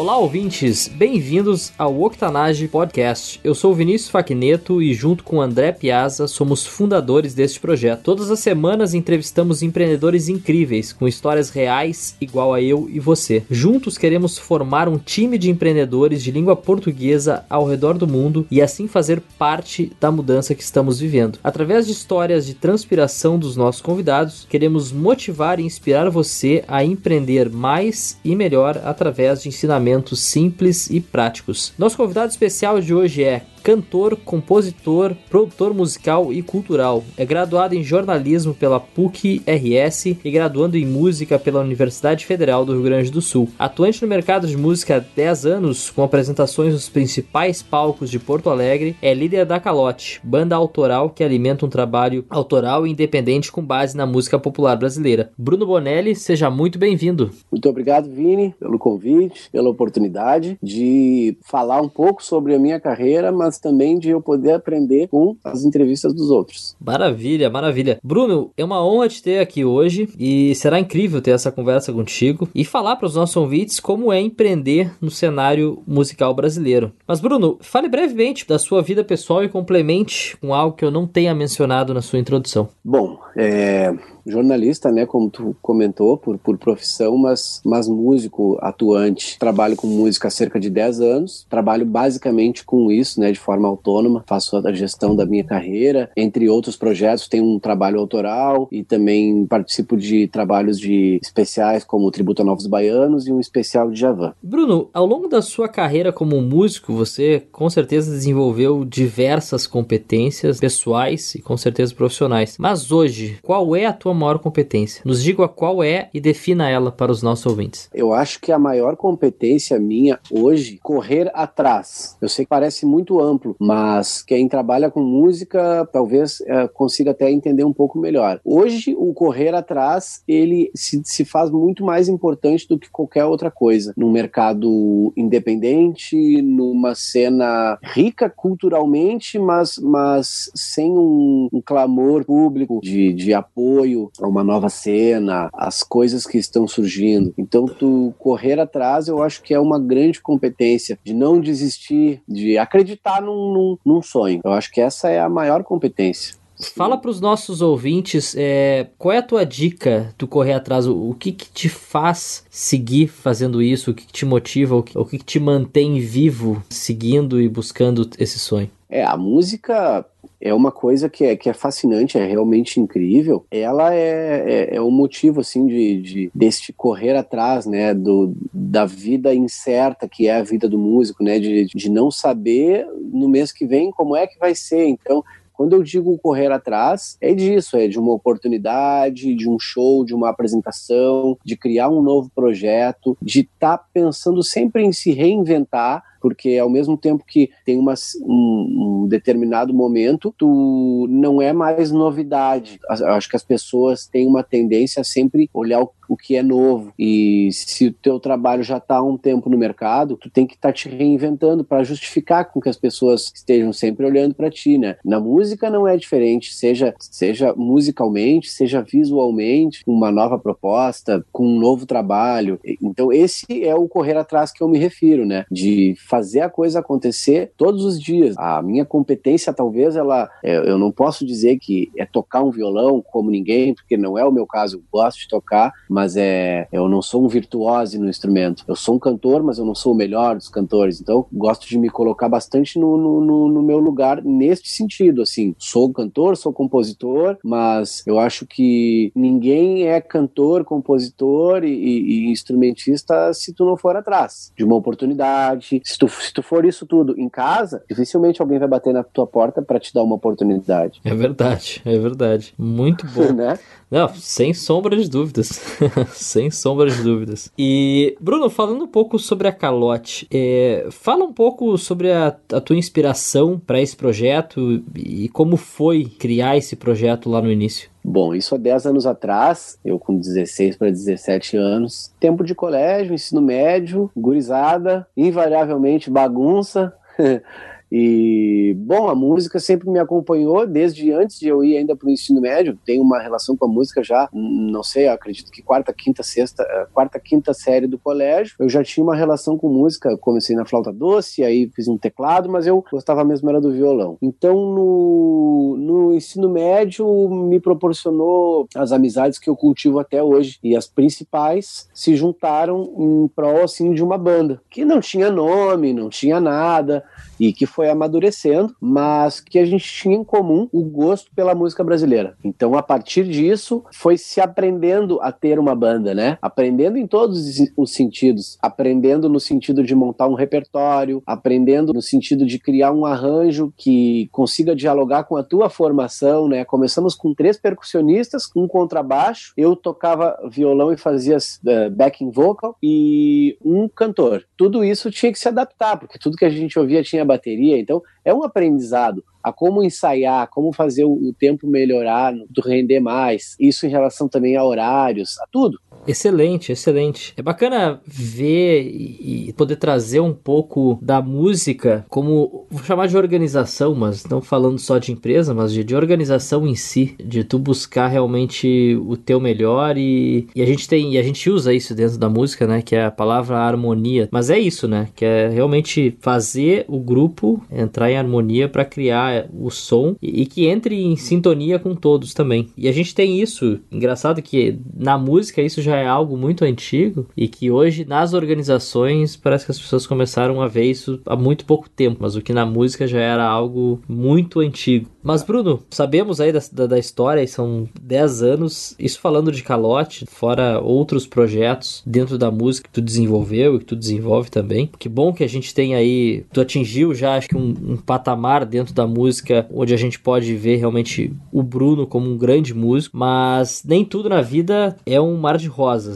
Olá, ouvintes! Bem-vindos ao Octanage Podcast. Eu sou Vinícius Facneto e, junto com André Piazza, somos fundadores deste projeto. Todas as semanas entrevistamos empreendedores incríveis, com histórias reais, igual a eu e você. Juntos queremos formar um time de empreendedores de língua portuguesa ao redor do mundo e assim fazer parte da mudança que estamos vivendo. Através de histórias de transpiração dos nossos convidados, queremos motivar e inspirar você a empreender mais e melhor através de ensinamentos simples e práticos. Nosso convidado especial de hoje é cantor, compositor, produtor musical e cultural. É graduado em jornalismo pela PUC-RS e graduando em música pela Universidade Federal do Rio Grande do Sul. Atuante no mercado de música há 10 anos, com apresentações nos principais palcos de Porto Alegre, é líder da Calote, banda autoral que alimenta um trabalho autoral e independente com base na música popular brasileira. Bruno Bonelli, seja muito bem-vindo. Muito obrigado, Vini, pelo convite, pela oportunidade de falar um pouco sobre a minha carreira, mas mas também de eu poder aprender com as entrevistas dos outros. Maravilha, maravilha. Bruno, é uma honra te ter aqui hoje e será incrível ter essa conversa contigo e falar para os nossos ouvintes como é empreender no cenário musical brasileiro. Mas, Bruno, fale brevemente da sua vida pessoal e complemente com algo que eu não tenha mencionado na sua introdução. Bom, é, jornalista, né, como tu comentou, por, por profissão, mas, mas músico atuante. Trabalho com música há cerca de 10 anos, trabalho basicamente com isso, né, de forma autônoma, faço a gestão da minha carreira, entre outros projetos, tenho um trabalho autoral e também participo de trabalhos de especiais como o Tributo a Novos Baianos e um especial de Javan. Bruno, ao longo da sua carreira como músico, você com certeza desenvolveu diversas competências pessoais e com certeza profissionais. Mas hoje, qual é a tua maior competência? Nos diga qual é e defina ela para os nossos ouvintes. Eu acho que a maior competência minha hoje, correr atrás. Eu sei que parece muito amplo, mas quem trabalha com música talvez é, consiga até entender um pouco melhor. Hoje, o correr atrás, ele se, se faz muito mais importante do que qualquer outra coisa. No mercado independente, numa cena rica culturalmente, mas, mas sem um, um clamor público de, de apoio a uma nova cena, as coisas que estão surgindo. Então, tu correr atrás, eu acho que é uma grande competência de não desistir, de acreditar num, num, num sonho. Eu acho que essa é a maior competência. Fala para os nossos ouvintes é, qual é a tua dica do correr atrás, o, o que, que, te faz seguir fazendo isso, o que, que te motiva, o que, o que, que te mantém vivo seguindo e buscando esse sonho. É, a música é uma coisa que é, que é fascinante, é realmente incrível. Ela é, é, é o motivo, assim, de, de, deste correr atrás, né, do, da vida incerta que é a vida do músico, né, de, de não saber no mês que vem como é que vai ser. Então, quando eu digo correr atrás, é disso, é de uma oportunidade, de um show, de uma apresentação, de criar um novo projeto, de estar tá pensando sempre em se reinventar porque ao mesmo tempo que tem uma, um, um, determinado momento, tu não é mais novidade. Acho que as pessoas têm uma tendência a sempre olhar o, o que é novo. E se o teu trabalho já está há um tempo no mercado, tu tem que estar tá te reinventando para justificar com que as pessoas estejam sempre olhando para ti, né? Na música não é diferente, seja seja musicalmente, seja visualmente, uma nova proposta, com um novo trabalho. Então esse é o correr atrás que eu me refiro, né? De fazer a coisa acontecer todos os dias. A minha competência, talvez, ela, é, eu não posso dizer que é tocar um violão como ninguém, porque não é o meu caso. Eu gosto de tocar, mas é, eu não sou um virtuose no instrumento. Eu sou um cantor, mas eu não sou o melhor dos cantores. Então, gosto de me colocar bastante no, no, no meu lugar neste sentido. Assim, sou cantor, sou compositor, mas eu acho que ninguém é cantor, compositor e, e, e instrumentista se tu não for atrás de uma oportunidade, se tu, se tu for isso tudo em casa, dificilmente alguém vai bater na tua porta para te dar uma oportunidade. É verdade, é verdade. Muito bom. né? Não, sem sombra de dúvidas. sem sombra de dúvidas. E, Bruno, falando um pouco sobre a Calote, é, fala um pouco sobre a, a tua inspiração para esse projeto e como foi criar esse projeto lá no início. Bom, isso há 10 anos atrás, eu com 16 para 17 anos, tempo de colégio, ensino médio, gurizada, invariavelmente bagunça. E, bom, a música sempre me acompanhou desde antes de eu ir ainda para o ensino médio. Tenho uma relação com a música já, não sei, acredito que quarta, quinta, sexta, eh, quarta, quinta série do colégio. Eu já tinha uma relação com música. Comecei na flauta doce, aí fiz um teclado, mas eu gostava mesmo era do violão. Então, no, no ensino médio, me proporcionou as amizades que eu cultivo até hoje. E as principais se juntaram em prol, assim, de uma banda que não tinha nome, não tinha nada e que foi amadurecendo, mas que a gente tinha em comum o gosto pela música brasileira. Então, a partir disso, foi se aprendendo a ter uma banda, né? Aprendendo em todos os sentidos, aprendendo no sentido de montar um repertório, aprendendo no sentido de criar um arranjo que consiga dialogar com a tua formação, né? Começamos com três percussionistas, um contrabaixo, eu tocava violão e fazia uh, backing vocal e um cantor. Tudo isso tinha que se adaptar, porque tudo que a gente ouvia tinha bateria, então é um aprendizado. A como ensaiar, como fazer o, o tempo melhorar, render mais, isso em relação também a horários, a tudo. Excelente, excelente. É bacana ver e poder trazer um pouco da música como, vou chamar de organização, mas não falando só de empresa, mas de, de organização em si, de tu buscar realmente o teu melhor e, e a gente tem, e a gente usa isso dentro da música, né, que é a palavra harmonia, mas é isso, né, que é realmente fazer o grupo entrar em harmonia para criar o som e, e que entre em sintonia com todos também. E a gente tem isso, engraçado que na música isso já é algo muito antigo e que hoje nas organizações parece que as pessoas começaram a ver isso há muito pouco tempo, mas o que na música já era algo muito antigo. Mas Bruno, sabemos aí da, da, da história, são 10 anos, isso falando de calote, fora outros projetos dentro da música que tu desenvolveu e que tu desenvolve também. Que bom que a gente tem aí, tu atingiu já acho que um, um patamar dentro da música onde a gente pode ver realmente o Bruno como um grande músico, mas nem tudo na vida é um mar de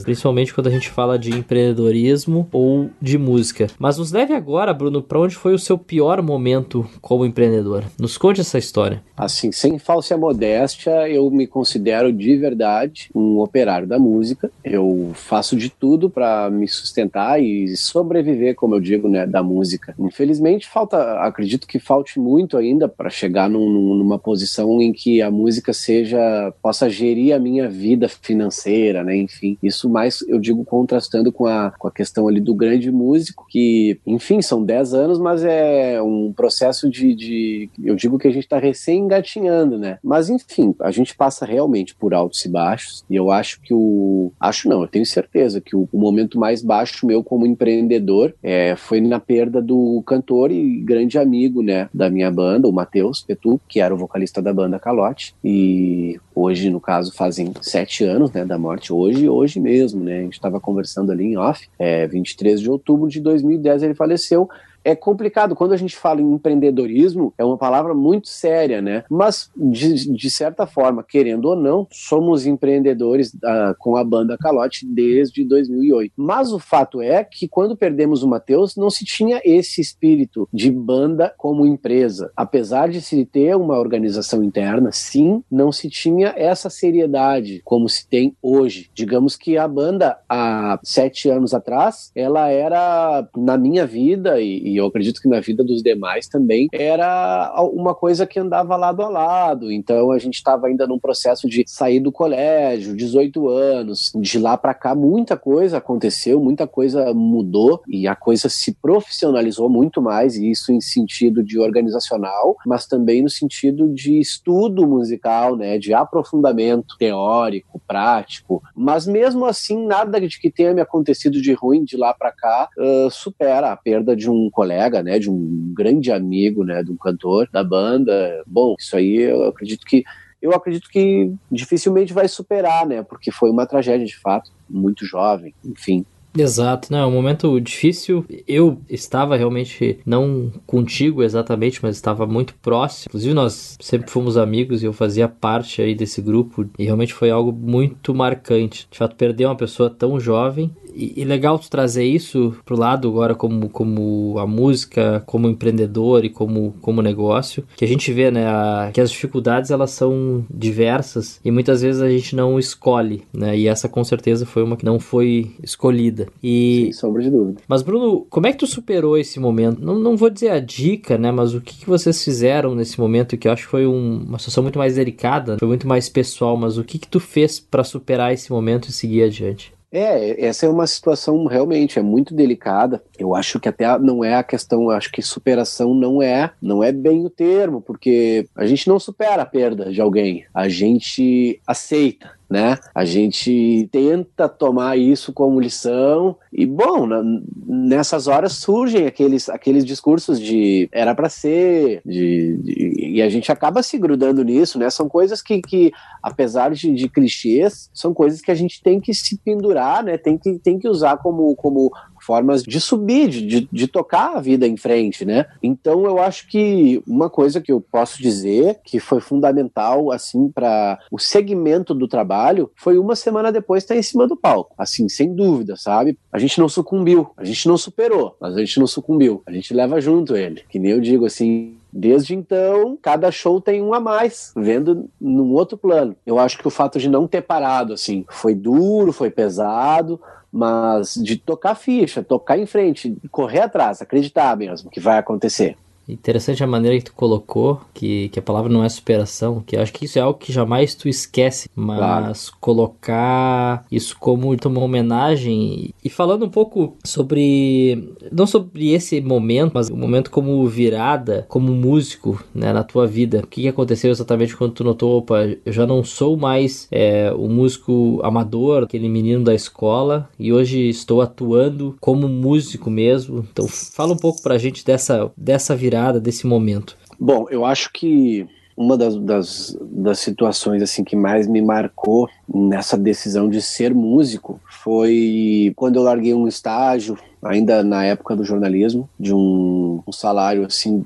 principalmente quando a gente fala de empreendedorismo ou de música. Mas nos leve agora, Bruno, para onde foi o seu pior momento como empreendedor? Nos conte essa história. Assim, sem falsa modéstia, eu me considero de verdade um operário da música. Eu faço de tudo para me sustentar e sobreviver, como eu digo, né, da música. Infelizmente, falta, acredito que falte muito ainda para chegar num, numa posição em que a música seja possa gerir a minha vida financeira, né? Enfim, isso mais eu digo contrastando com a, com a questão ali do grande músico, que, enfim, são 10 anos, mas é um processo de, de eu digo que a gente está recém engatinhando, né? Mas enfim, a gente passa realmente por altos e baixos, e eu acho que o acho não, eu tenho certeza que o, o momento mais baixo meu como empreendedor é, foi na perda do cantor e grande amigo, né, da minha banda, o Matheus Petu, que era o vocalista da banda Calote, e hoje, no caso, fazem sete anos, né, da morte, hoje, hoje mesmo, né, a gente estava conversando ali em off, é, 23 de outubro de 2010 ele faleceu, é complicado. Quando a gente fala em empreendedorismo, é uma palavra muito séria, né? Mas, de, de certa forma, querendo ou não, somos empreendedores uh, com a banda Calote desde 2008. Mas o fato é que quando perdemos o Matheus, não se tinha esse espírito de banda como empresa. Apesar de se ter uma organização interna, sim, não se tinha essa seriedade como se tem hoje. Digamos que a banda, há sete anos atrás, ela era, na minha vida e, e eu acredito que na vida dos demais também, era uma coisa que andava lado a lado. Então a gente estava ainda num processo de sair do colégio, 18 anos, de lá para cá muita coisa aconteceu, muita coisa mudou e a coisa se profissionalizou muito mais, e isso em sentido de organizacional, mas também no sentido de estudo musical, né, de aprofundamento teórico, prático. Mas mesmo assim, nada de que tenha me acontecido de ruim de lá para cá uh, supera a perda de um colega colega, né, de um grande amigo, né, de um cantor da banda. Bom, isso aí eu acredito que eu acredito que dificilmente vai superar, né, porque foi uma tragédia de fato, muito jovem, enfim. Exato, não, é um momento difícil. Eu estava realmente, não contigo exatamente, mas estava muito próximo. Inclusive, nós sempre fomos amigos e eu fazia parte aí desse grupo. E realmente foi algo muito marcante. De fato, perder uma pessoa tão jovem E, e, legal tu trazer isso pro lado agora como, como a música, como empreendedor e como, como negócio, que a gente vê, né, a, que as dificuldades elas são diversas e muitas vezes a gente não escolhe, né, e essa com certeza foi uma que não foi escolhida. E... Sem sombra de dúvida. Mas Bruno, como é que tu superou esse momento? Não, não vou dizer a dica, né, mas o que, que vocês fizeram nesse momento que eu acho que foi um, uma situação muito mais delicada, foi muito mais pessoal, mas o que que tu fez para superar esse momento e seguir adiante? É, essa é uma situação realmente é muito delicada. Eu acho que até não é a questão, acho que superação não é, não é bem o termo, porque a gente não supera a perda de alguém, a gente aceita né? A gente tenta tomar isso como lição e bom, na, nessas horas surgem aqueles, aqueles discursos de era para ser, de, de, e a gente acaba se grudando nisso, né? São coisas que, que apesar de, de clichês, são coisas que a gente tem que se pendurar, né? Tem que, tem que usar como, como formas de subir, de, de tocar a vida em frente, né? Então eu acho que uma coisa que eu posso dizer que foi fundamental, assim, para o segmento do trabalho foi uma semana depois estar em cima do palco. Assim, sem dúvida, sabe? A gente não sucumbiu, a gente não superou, mas a gente não sucumbiu. A gente leva junto ele. Que nem eu digo assim, Desde então, cada show tem um a mais, vendo num outro plano. Eu acho que o fato de não ter parado, assim, foi duro, foi pesado, mas de tocar ficha, tocar em frente, correr atrás, acreditar mesmo que vai acontecer. Interessante a maneira que tu colocou, que, que a palavra não é superação, que eu acho que isso é algo que jamais tu esquece, mas claro. colocar isso como uma homenagem. E falando um pouco sobre, não sobre esse momento, mas o momento como virada, como músico né, na tua vida. O que, que aconteceu exatamente quando tu notou, opa, eu já não sou mais é, o músico amador, aquele menino da escola, e hoje estou atuando como músico mesmo. Então fala um pouco pra gente dessa, dessa virada virada desse momento? Bom, eu acho que uma das, das, das situações assim que mais me marcou nessa decisão de ser músico foi quando eu larguei um estágio ainda na época do jornalismo, de um, um salário assim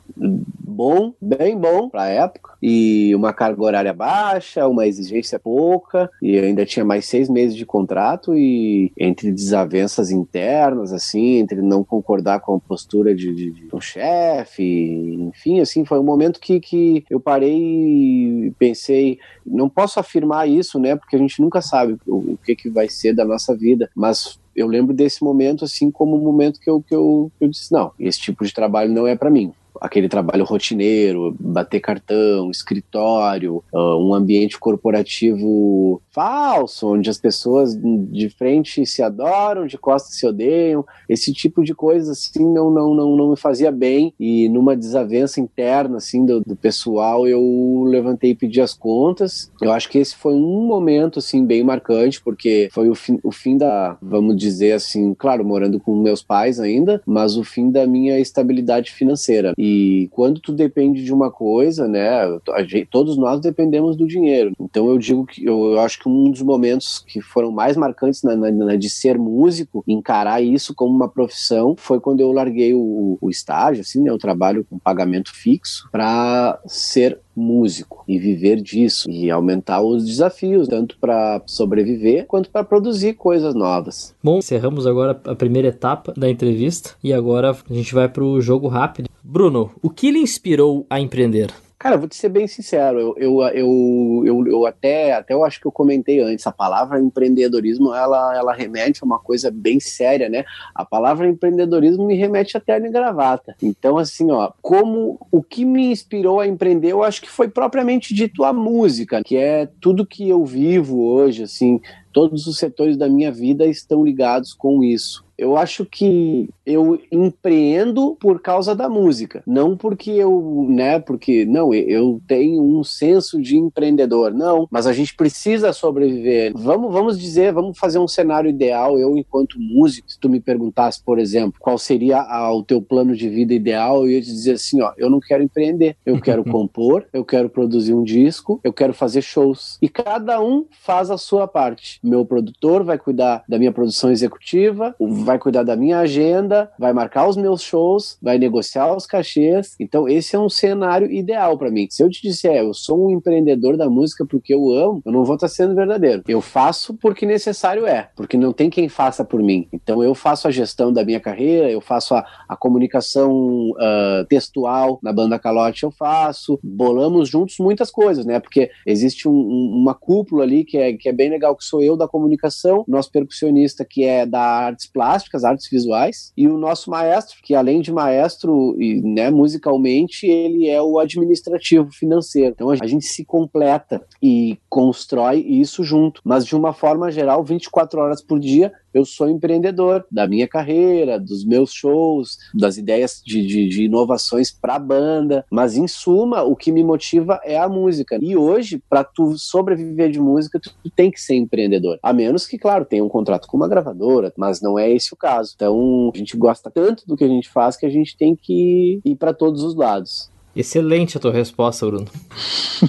bom, bem bom para a época, e uma carga horária baixa, uma exigência pouca, e ainda tinha mais seis meses de contrato, e entre desavenças internas, assim, entre não concordar com a postura de, de, de um chefe, enfim, assim, foi um momento que, que eu parei e pensei, não posso afirmar isso, né, porque a gente nunca sabe o, o que, que vai ser da nossa vida, mas eu lembro desse momento assim como um momento que eu, que eu, que eu disse, não, esse tipo de trabalho não é para mim aquele trabalho rotineiro, bater cartão, escritório, uh, um ambiente corporativo falso, onde as pessoas de frente se adoram, de costas se odeiam, esse tipo de coisa assim não não não, não me fazia bem e numa desavença interna assim do, do pessoal eu levantei e pedi as contas. Eu acho que esse foi um momento assim bem marcante porque foi o fim, o fim da, vamos dizer assim, claro, morando com meus pais ainda, mas o fim da minha estabilidade financeira. E e quando tu depende de uma coisa, né, gente, todos nós dependemos do dinheiro. Então eu digo que eu, eu acho que um dos momentos que foram mais marcantes na, na, na, de ser músico, encarar isso como uma profissão, foi quando eu larguei o, o estágio, assim, né, o trabalho com pagamento fixo, para ser músico e viver disso e aumentar os desafios, tanto para sobreviver quanto para produzir coisas novas. Bom, encerramos agora a primeira etapa da entrevista e agora a gente vai para o jogo rápido. Bruno, o que lhe inspirou a empreender? Cara, vou te ser bem sincero, eu, eu, eu, eu, eu, até, até eu acho que eu comentei antes, a palavra empreendedorismo, ela, ela remete a uma coisa bem séria, né? A palavra empreendedorismo me remete a terno e gravata. Então, assim, ó, como o que me inspirou a empreender, eu acho que foi propriamente dito a música, que é tudo que eu vivo hoje, assim, todos os setores da minha vida estão ligados com isso. Eu acho que eu empreendo por causa da música, não porque eu, né, porque não, eu tenho um senso de empreendedor, não, mas a gente precisa sobreviver. Vamos, vamos dizer, vamos fazer um cenário ideal. Eu, enquanto músico, se tu me perguntasse, por exemplo, qual seria a, o teu plano de vida ideal, eu ia te dizer assim, ó, eu não quero empreender, eu quero compor, eu quero produzir um disco, eu quero fazer shows e cada um faz a sua parte meu produtor, vai cuidar da minha produção executiva, vai cuidar da minha agenda, vai marcar os meus shows, vai negociar os cachês. Então, esse é um cenário ideal para mim. Se eu te disser, eu sou um empreendedor da música porque eu amo, eu não vou estar sendo verdadeiro. Eu faço porque necessário é, porque não tem quem faça por mim. Então, eu faço a gestão da minha carreira, eu faço a, a comunicação uh, textual na banda Calote, eu faço. Bolamos juntos muitas coisas, né? Porque existe um, um, uma cúpula ali que é, que é bem legal, que sou eu da comunicação, nosso percussionista que é da artes plásticas, artes visuais, e o nosso maestro, que além de maestro, e, né, musicalmente, ele é o administrativo financeiro. Então a gente se completa e constrói isso junto, mas de uma forma geral, 24 horas por dia, eu sou empreendedor da minha carreira, dos meus shows, das ideias de, de, de inovações para a banda. Mas, em suma, o que me motiva é a música. E hoje, para tu sobreviver de música, tu, tu, tem que ser empreendedor. A menos que, claro, tenha um contrato com uma gravadora, mas não é esse o caso. Então, a gente gosta tanto do que a gente faz que a gente tem que ir para todos os lados. Excelente a tua resposta, Bruno.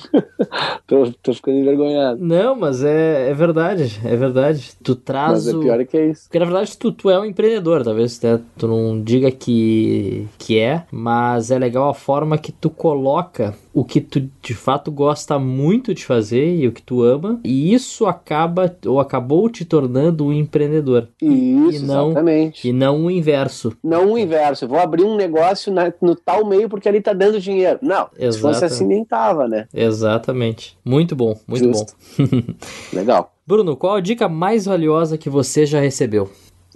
tô, tô, ficando envergonhado. Não, mas é, é verdade, é verdade. Tu traz. Mas é pior que é isso. Porque na verdade tu, tu é um empreendedor, talvez né? tu não diga que, que é, mas é legal a forma que tu coloca o que tu de fato gosta muito de fazer e o que tu ama, e isso acaba ou acabou te tornando um empreendedor. Isso, e não, exatamente. E não o inverso. Não o inverso. Eu vou abrir um negócio na, no tal meio porque ali tá dando dinheiro. Não, Exatamente. se fosse assim nem tava, né? Exatamente. Muito bom, muito Justo. bom. Legal. Bruno, qual a dica mais valiosa que você já recebeu?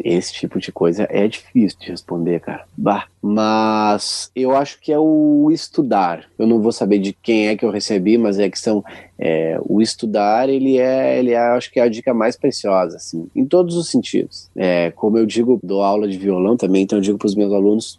Esse tipo de coisa é difícil de responder, cara. Bah. Mas eu acho que é o estudar. Eu não vou saber de quem é que eu recebi, mas é que são é, o estudar. Ele é, ele é, acho que é a dica mais preciosa, assim, em todos os sentidos. É, como eu digo, dou aula de violão também, então eu digo para os meus alunos,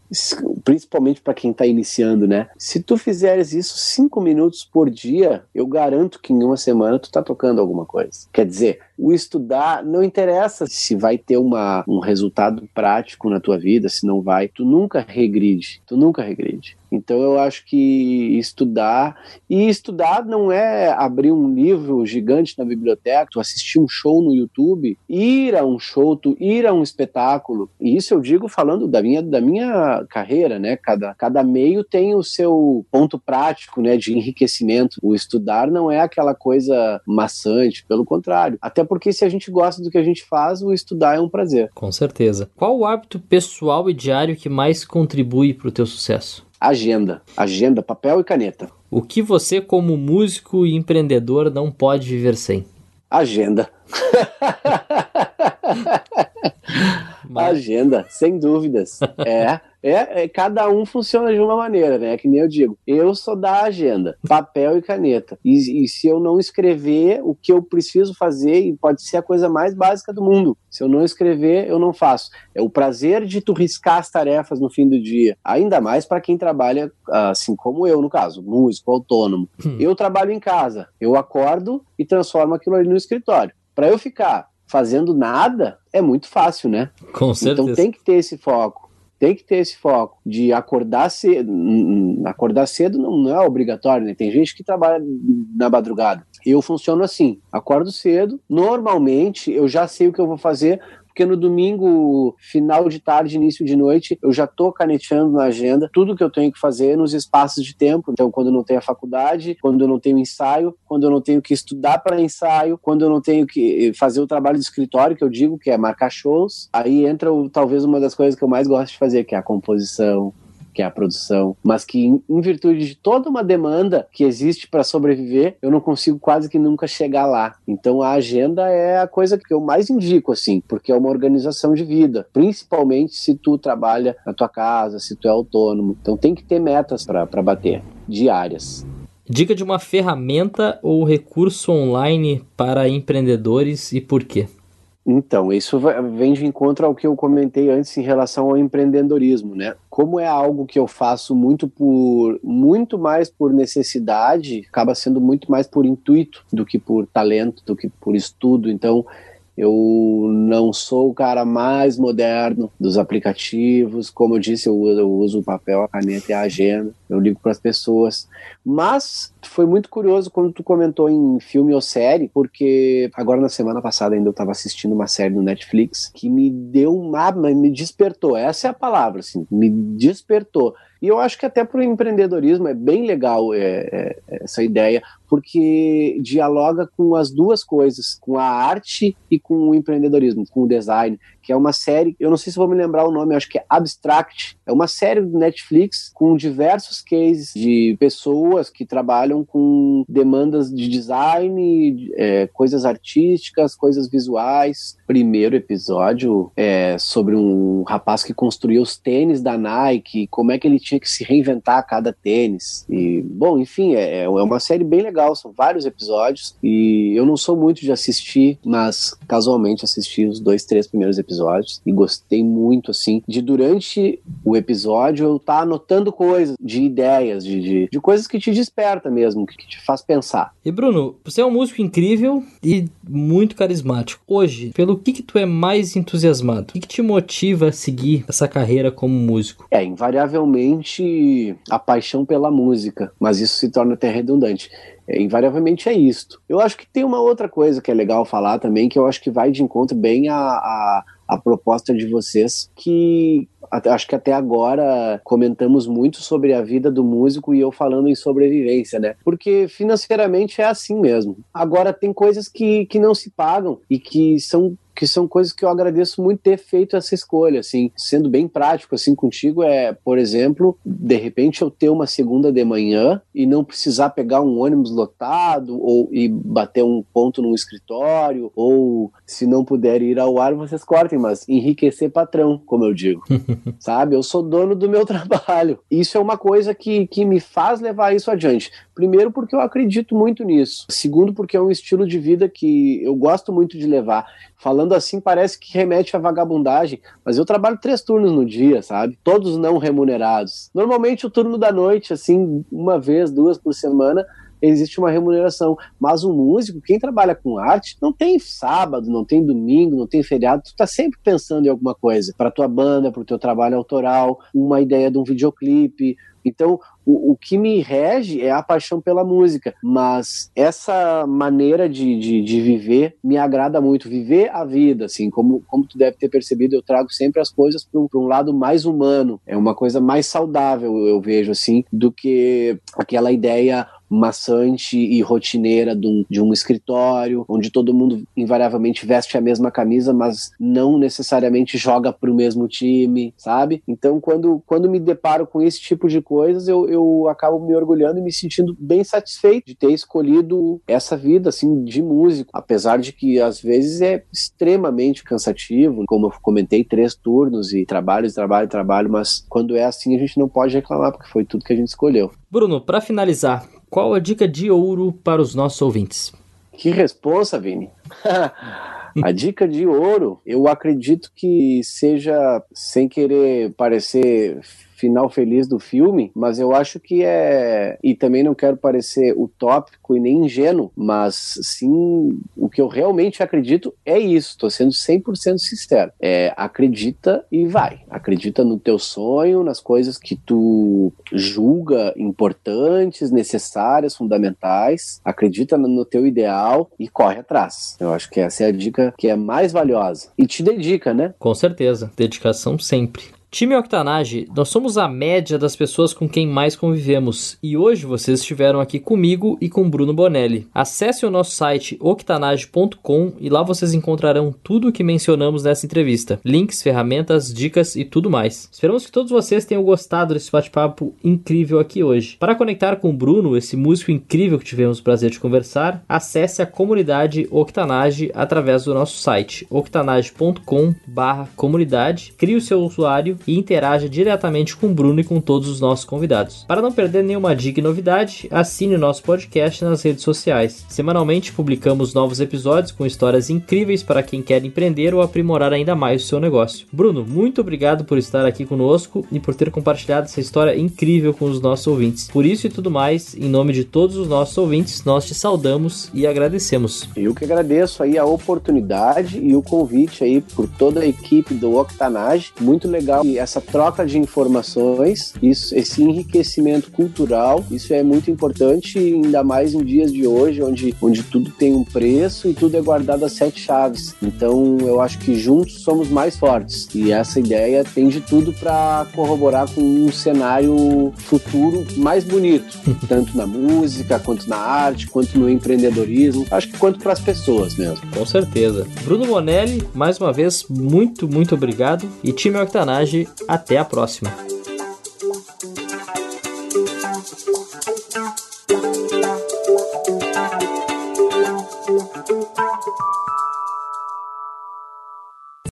principalmente para quem está iniciando, né? Se tu fizeres isso cinco minutos por dia, eu garanto que em uma semana tu está tocando alguma coisa. Quer dizer, o estudar não interessa se vai ter uma, um resultado prático na tua vida, se não vai. Tu nunca regride, tu nunca regride. Então eu acho que estudar, e estudar não é abrir um livro gigante na biblioteca, tu assistir um show no YouTube, ir a um show, tu ir a um espetáculo. E isso eu digo falando da minha, da minha carreira, né? Cada, cada meio tem o seu ponto prático, né, de enriquecimento. O estudar não é aquela coisa maçante, pelo contrário. Até porque se a gente gosta do que a gente faz, o estudar é um prazer. Com certeza. Qual o hábito pessoal e diário que mais contribui para o teu sucesso? Agenda. Agenda, papel e caneta. O que você, como músico e empreendedor, não pode viver sem? Agenda. Mas... Agenda, sem dúvidas. É. É, é, cada um funciona de uma maneira, né? Que nem eu digo. Eu sou da agenda, papel e caneta. E, e, se eu não escrever o que eu preciso fazer, e pode ser a coisa mais básica do mundo. Se eu não escrever, eu não faço. É o prazer de tu riscar as tarefas no fim do dia. Ainda mais para quem trabalha, assim como eu, no caso, músico, autônomo. Hum. Eu trabalho em casa. Eu acordo e transformo aquilo ali no escritório. Para eu ficar fazendo nada, é muito fácil, né? Com certeza. Então tem que ter esse foco tem que ter esse foco de acordar cedo. Acordar cedo não, não, é obrigatório, né? Tem gente que trabalha na madrugada. Eu funciono assim: acordo cedo, normalmente eu já sei o que eu vou fazer porque no domingo, final de tarde, início de noite, eu já estou caneteando na agenda tudo que eu tenho que fazer nos espaços de tempo. Então, quando eu não tenho a faculdade, quando eu não tenho ensaio, quando eu não tenho que estudar para ensaio, quando eu não tenho que fazer o trabalho de escritório, que eu digo que é marcar shows, aí entra talvez uma das coisas que eu mais gosto de fazer, que é a composição, que é a produção, mas que em, virtude de toda uma demanda que existe para sobreviver, eu não consigo quase que nunca chegar lá. Então a agenda é a coisa que eu mais indico assim, porque é uma organização de vida, principalmente se tu trabalha na tua casa, se tu é autônomo. Então tem que ter metas para bater diárias. Dica de uma ferramenta ou recurso online para empreendedores e por quê? Então, isso vem de encontro ao que eu comentei antes em relação ao empreendedorismo, né? Como é algo que eu faço muito por muito mais por necessidade, acaba sendo muito mais por intuito do que por talento, do que por estudo. Então, Eu não sou o cara mais moderno dos aplicativos. Como eu disse, eu uso, eu uso o papel, a caneta e a agenda. Eu ligo para as pessoas. Mas foi muito curioso quando tu comentou em filme ou série, porque agora na semana passada ainda eu estava assistindo uma série no Netflix que me deu uma. me despertou. Essa é a palavra, assim, me despertou. E eu acho que até para o empreendedorismo é bem legal é, é, essa ideia, porque dialoga com as duas coisas, com a arte e com o empreendedorismo, com o design, que é uma série, eu não sei se vou me lembrar o nome, acho que é Abstract. É uma série do Netflix com diversos cases de pessoas que trabalham com demandas de design, é, coisas artísticas, coisas visuais. Primeiro episódio é sobre um rapaz que construiu os tênis da Nike, como é que ele tinha que se reinventar a cada tênis. E, bom, enfim, é, é uma série bem legal, são vários episódios. E eu não sou muito de assistir, mas casualmente assisti os dois, três primeiros episódios episódios e gostei muito, assim, de durante o episódio eu estar tá anotando coisas, de ideias, de, de, de, coisas que te desperta mesmo, que, que te faz pensar. E Bruno, você é um músico incrível e muito carismático. Hoje, pelo que que tu é mais entusiasmado? O que, que te motiva a seguir essa carreira como músico? É, invariavelmente a paixão pela música, mas isso se torna até redundante. É, invariavelmente é isto. Eu acho que tem uma outra coisa que é legal falar também, que eu acho que vai de encontro bem a, a, a proposta de vocês, que acho que até agora comentamos muito sobre a vida do músico e eu falando em sobrevivência, né? Porque financeiramente é assim mesmo. Agora tem coisas que, que não se pagam e que são que são coisas que eu agradeço muito ter feito essa escolha, assim, sendo bem prático assim contigo é, por exemplo, de repente eu ter uma segunda de manhã e não precisar pegar um ônibus lotado ou e bater um ponto no escritório ou se não puder ir ao ar vocês cortem, mas enriquecer patrão, como eu digo. sabe? Eu sou dono do meu trabalho. Isso é uma coisa que, que me faz levar isso adiante. Primeiro porque eu acredito muito nisso. Segundo porque é um estilo de vida que eu gosto muito de levar. Falando assim, parece que remete à vagabundagem, mas eu trabalho três turnos no dia, sabe? Todos não remunerados. Normalmente o turno da noite, assim, uma vez, duas por semana, existe uma remuneração. Mas o músico, quem trabalha com arte, não tem sábado, não tem domingo, não tem feriado, tu tá sempre pensando em alguma coisa para tua banda, para o teu trabalho autoral, uma ideia de um videoclipe, então, o, o que me rege é a paixão pela música, mas essa maneira de, de, de viver me agrada muito, viver a vida, assim, como, como tu deve ter percebido, eu trago sempre as coisas para um, um, lado mais humano, é uma coisa mais saudável, eu vejo, assim, do que aquela ideia maçante e rotineira de um, de um, escritório, onde todo mundo invariavelmente veste a mesma camisa, mas não necessariamente joga para o mesmo time, sabe? Então, quando, quando me deparo com esse tipo de coisas, eu, eu acabo me orgulhando e me sentindo bem satisfeito de ter escolhido essa vida, assim, de músico, apesar de que às vezes é extremamente cansativo, como eu comentei, três turnos e trabalho, trabalho, trabalho, mas quando é assim a gente não pode reclamar, porque foi tudo que a gente escolheu. Bruno, para finalizar, qual a dica de ouro para os nossos ouvintes? Que responsa, Vini! a dica de ouro, eu acredito que seja, sem querer parecer final feliz do filme, mas eu acho que é. E também não quero parecer utópico e nem ingênuo, mas sim, o que eu realmente acredito é isso. Tô sendo 100% sincero. É, acredita e vai. Acredita no teu sonho, nas coisas que tu julga importantes, necessárias, fundamentais. Acredita no teu ideal e corre atrás. Eu acho que essa é a dica que é mais valiosa. E te dedica, né? Com certeza. Dedicação sempre. Time Octanage, nós somos a média das pessoas com quem mais convivemos e hoje vocês estiveram aqui comigo e com Bruno Bonelli. Acesse o nosso site octanage.com e lá vocês encontrarão tudo o que mencionamos nessa entrevista: links, ferramentas, dicas e tudo mais. Esperamos que todos vocês tenham gostado desse bate-papo incrível aqui hoje. Para conectar com o Bruno, esse músico incrível que tivemos o prazer de conversar, acesse a comunidade Octanage através do nosso site octanage.com/comunidade, crie o seu usuário e interaja diretamente com o Bruno e com todos os nossos convidados. Para não perder nenhuma dica e novidade, assine o nosso podcast nas redes sociais. Semanalmente publicamos novos episódios com histórias incríveis para quem quer empreender ou aprimorar ainda mais o seu negócio. Bruno, muito obrigado por estar aqui conosco e por ter compartilhado essa história incrível com os nossos ouvintes. Por isso e tudo mais, em nome de todos os nossos ouvintes, nós te saudamos e agradecemos. Eu que agradeço aí a oportunidade e o convite aí por toda a equipe do Octanage. Muito legal e essa troca de informações, isso, esse enriquecimento cultural, isso é muito importante, ainda mais em dias de hoje, onde, onde tudo tem um preço e tudo é guardado a sete chaves. Então eu acho que juntos somos mais fortes e essa ideia tem de tudo para corroborar com um cenário futuro mais bonito, tanto na música, quanto na arte, quanto no empreendedorismo, acho que quanto para as pessoas mesmo. Com certeza. Bruno Monelli, mais uma vez, muito, muito obrigado. E time Octanage, até a próxima.